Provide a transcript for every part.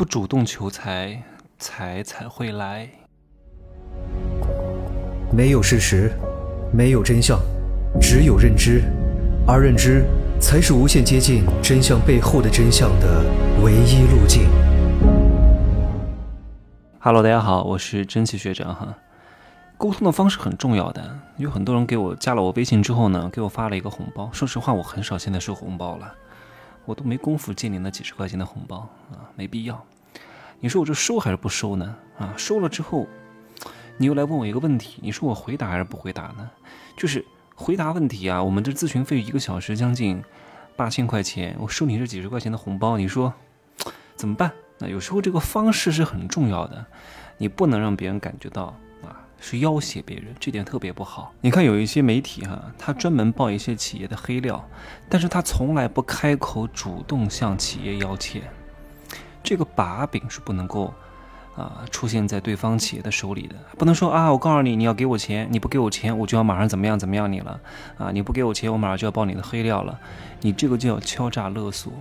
不主动求财，财才会来。没有事实，没有真相，只有认知，而认知才是无限接近真相背后的真相的唯一路径。Hello，大家好，我是真奇学长哈。沟通的方式很重要的，有很多人给我加了我微信之后呢，给我发了一个红包。说实话，我很少现在收红包了。我都没工夫借你那几十块钱的红包啊，没必要。你说我这收还是不收呢？啊，收了之后，你又来问我一个问题，你说我回答还是不回答呢？就是回答问题啊，我们这咨询费一个小时将近八千块钱，我收你这几十块钱的红包，你说怎么办？那有时候这个方式是很重要的，你不能让别人感觉到啊。是要挟别人，这点特别不好。你看有一些媒体哈，他专门报一些企业的黑料，但是他从来不开口主动向企业要钱，这个把柄是不能够啊出现在对方企业的手里的。不能说啊，我告诉你，你要给我钱，你不给我钱，我就要马上怎么样怎么样你了啊！你不给我钱，我马上就要爆你的黑料了。你这个叫敲诈勒索。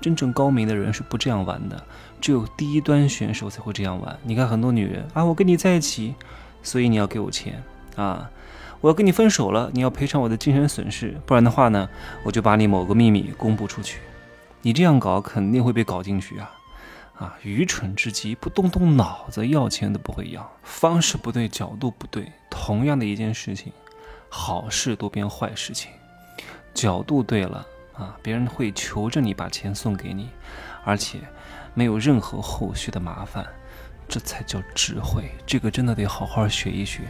真正高明的人是不这样玩的，只有低端选手才会这样玩。你看很多女人啊，我跟你在一起。所以你要给我钱啊！我要跟你分手了，你要赔偿我的精神损失，不然的话呢，我就把你某个秘密公布出去。你这样搞肯定会被搞进去啊！啊，愚蠢至极，不动动脑子要钱都不会要，方式不对，角度不对。同样的一件事情，好事多变坏事情。角度对了啊，别人会求着你把钱送给你，而且没有任何后续的麻烦。这才叫智慧，这个真的得好好学一学。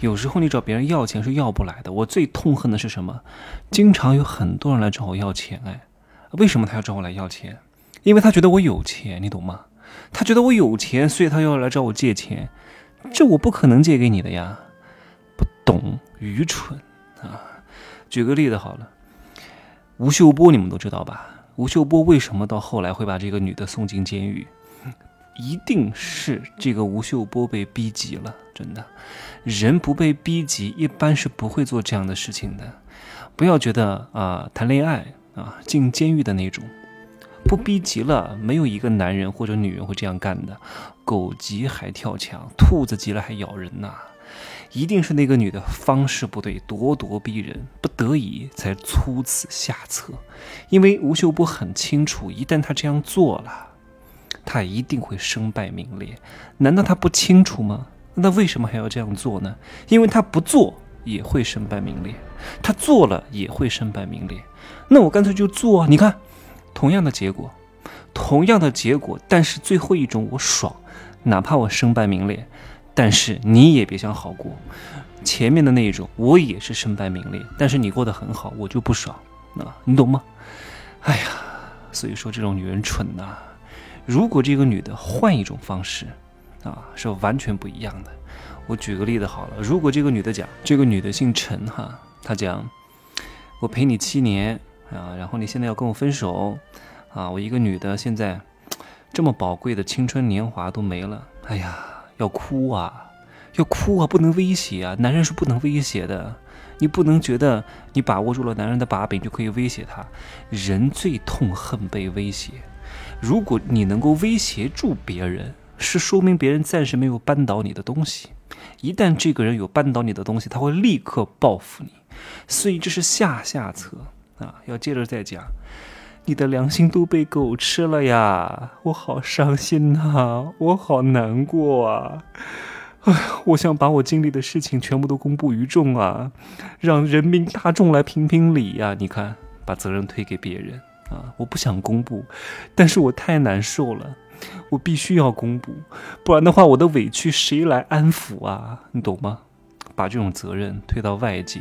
有时候你找别人要钱是要不来的。我最痛恨的是什么？经常有很多人来找我要钱，哎，为什么他要找我来要钱？因为他觉得我有钱，你懂吗？他觉得我有钱，所以他要来找我借钱。这我不可能借给你的呀，不懂，愚蠢啊！举个例子好了，吴秀波你们都知道吧？吴秀波为什么到后来会把这个女的送进监狱？一定是这个吴秀波被逼急了，真的，人不被逼急，一般是不会做这样的事情的。不要觉得啊，谈恋爱啊，进监狱的那种，不逼急了，没有一个男人或者女人会这样干的。狗急还跳墙，兔子急了还咬人呐，一定是那个女的方式不对，咄咄逼人，不得已才出此下策。因为吴秀波很清楚，一旦他这样做了。他一定会身败名裂，难道他不清楚吗？那为什么还要这样做呢？因为他不做也会身败名裂，他做了也会身败名裂。那我干脆就做啊，你看，同样的结果，同样的结果，但是最后一种我爽，哪怕我身败名裂，但是你也别想好过。前面的那一种我也是身败名裂，但是你过得很好，我就不爽啊，你懂吗？哎呀，所以说这种女人蠢呐。如果这个女的换一种方式，啊，是完全不一样的。我举个例子好了，如果这个女的讲，这个女的姓陈哈，她讲，我陪你七年啊，然后你现在要跟我分手，啊，我一个女的现在这么宝贵的青春年华都没了，哎呀，要哭啊，要哭啊，不能威胁啊，男人是不能威胁的，你不能觉得你把握住了男人的把柄就可以威胁他，人最痛恨被威胁。如果你能够威胁住别人，是说明别人暂时没有扳倒你的东西。一旦这个人有扳倒你的东西，他会立刻报复你。所以这是下下策啊！要接着再讲，你的良心都被狗吃了呀！我好伤心呐，我好难过啊！哎，我想把我经历的事情全部都公布于众啊，让人民大众来评评理呀！你看，把责任推给别人。啊！我不想公布，但是我太难受了，我必须要公布，不然的话，我的委屈谁来安抚啊？你懂吗？把这种责任推到外界，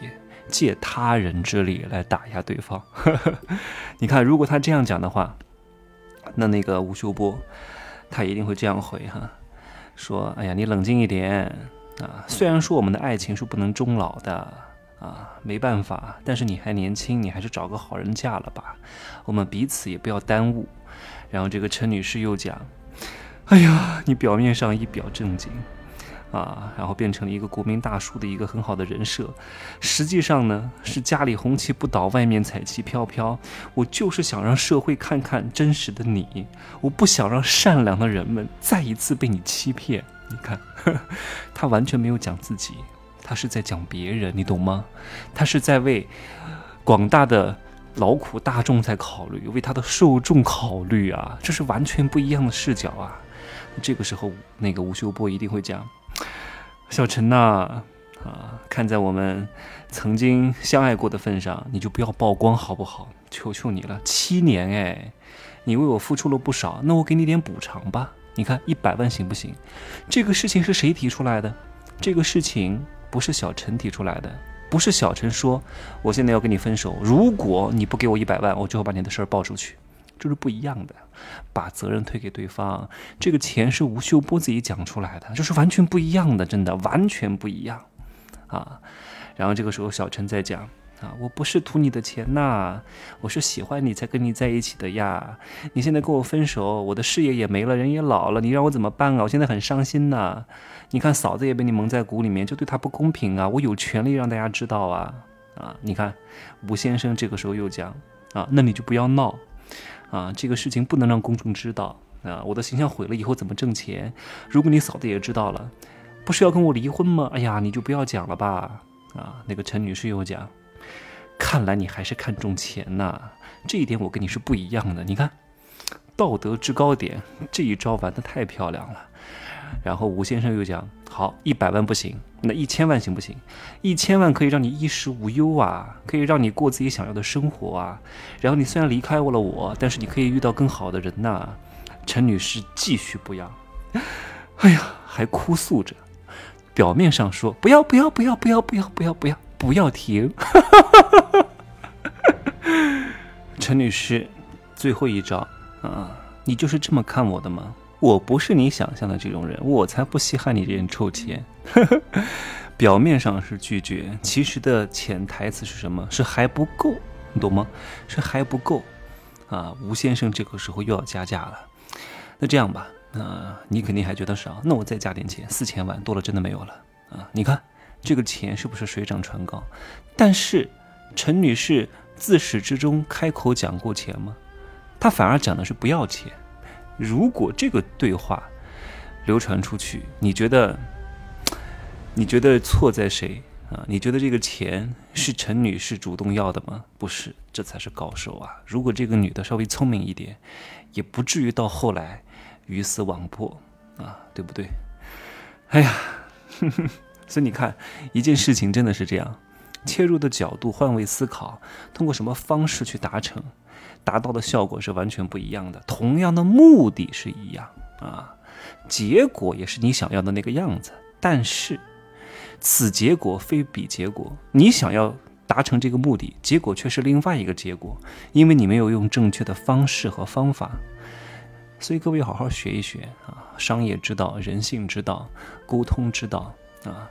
借他人之力来打压对方。你看，如果他这样讲的话，那那个吴秀波，他一定会这样回哈，说：“哎呀，你冷静一点啊！虽然说我们的爱情是不能终老的。”啊，没办法，但是你还年轻，你还是找个好人嫁了吧，我们彼此也不要耽误。然后这个陈女士又讲：“哎呀，你表面上一表正经，啊，然后变成了一个国民大叔的一个很好的人设，实际上呢是家里红旗不倒，外面彩旗飘飘。我就是想让社会看看真实的你，我不想让善良的人们再一次被你欺骗。你看，他完全没有讲自己，他是在讲别人，你懂吗？他是在为广大的劳苦大众在考虑，为他的受众考虑啊，这是完全不一样的视角啊。这个时候，那个吴秀波一定会讲。小陈呐，啊，看在我们曾经相爱过的份上，你就不要曝光好不好？求求你了，七年哎，你为我付出了不少，那我给你点补偿吧。你看一百万行不行？这个事情是谁提出来的？这个事情不是小陈提出来的，不是小陈说我现在要跟你分手，如果你不给我一百万，我就要把你的事儿报出去。就是不一样的，把责任推给对方。这个钱是吴秀波自己讲出来的，就是完全不一样的，真的完全不一样啊！然后这个时候小陈在讲啊，我不是图你的钱呐，我是喜欢你才跟你在一起的呀。你现在跟我分手，我的事业也没了，人也老了，你让我怎么办啊？我现在很伤心呐。你看嫂子也被你蒙在鼓里面，就对她不公平啊！我有权利让大家知道啊啊！你看吴先生这个时候又讲啊，那你就不要闹。啊，这个事情不能让公众知道啊！我的形象毁了以后怎么挣钱？如果你嫂子也知道了，不是要跟我离婚吗？哎呀，你就不要讲了吧！啊，那个陈女士又讲，看来你还是看重钱呐，这一点我跟你是不一样的。你看，道德制高点这一招玩的太漂亮了。然后吴先生又讲，好，一百万不行，那一千万行不行？一千万可以让你衣食无忧啊，可以让你过自己想要的生活啊。然后你虽然离开了我，但是你可以遇到更好的人呐。陈女士继续不要，哎呀，还哭诉着，表面上说不要不要不要不要不要不要不要不要停。陈女士，最后一招啊，你就是这么看我的吗？我不是你想象的这种人，我才不稀罕你这点臭钱。表面上是拒绝，其实的潜台词是什么？是还不够，你懂吗？是还不够啊！吴先生这个时候又要加价了。那这样吧，那你肯定还觉得少，那我再加点钱，四千万多了，真的没有了啊！你看这个钱是不是水涨船高？但是陈女士自始至终开口讲过钱吗？她反而讲的是不要钱。如果这个对话流传出去，你觉得你觉得错在谁啊？你觉得这个钱是陈女士主动要的吗？不是，这才是高手啊！如果这个女的稍微聪明一点，也不至于到后来鱼死网破啊，对不对？哎呀，所以你看，一件事情真的是这样，切入的角度、换位思考，通过什么方式去达成？达到的效果是完全不一样的，同样的目的是一样啊，结果也是你想要的那个样子，但是此结果非彼结果，你想要达成这个目的，结果却是另外一个结果，因为你没有用正确的方式和方法，所以各位好好学一学啊，商业之道、人性之道、沟通之道啊，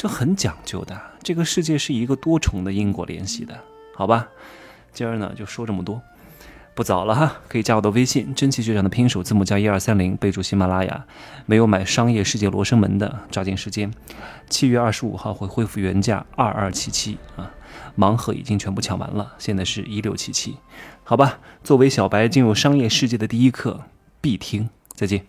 这很讲究的，这个世界是一个多重的因果联系的，好吧？今儿呢就说这么多。不早了哈，可以加我的微信“真奇学长”的拼手字母加一二三零，备注喜马拉雅。没有买《商业世界罗生门》的，抓紧时间，七月二十五号会恢复原价二二七七啊，盲盒已经全部抢完了，现在是一六七七，好吧。作为小白进入商业世界的第一课，必听，再见。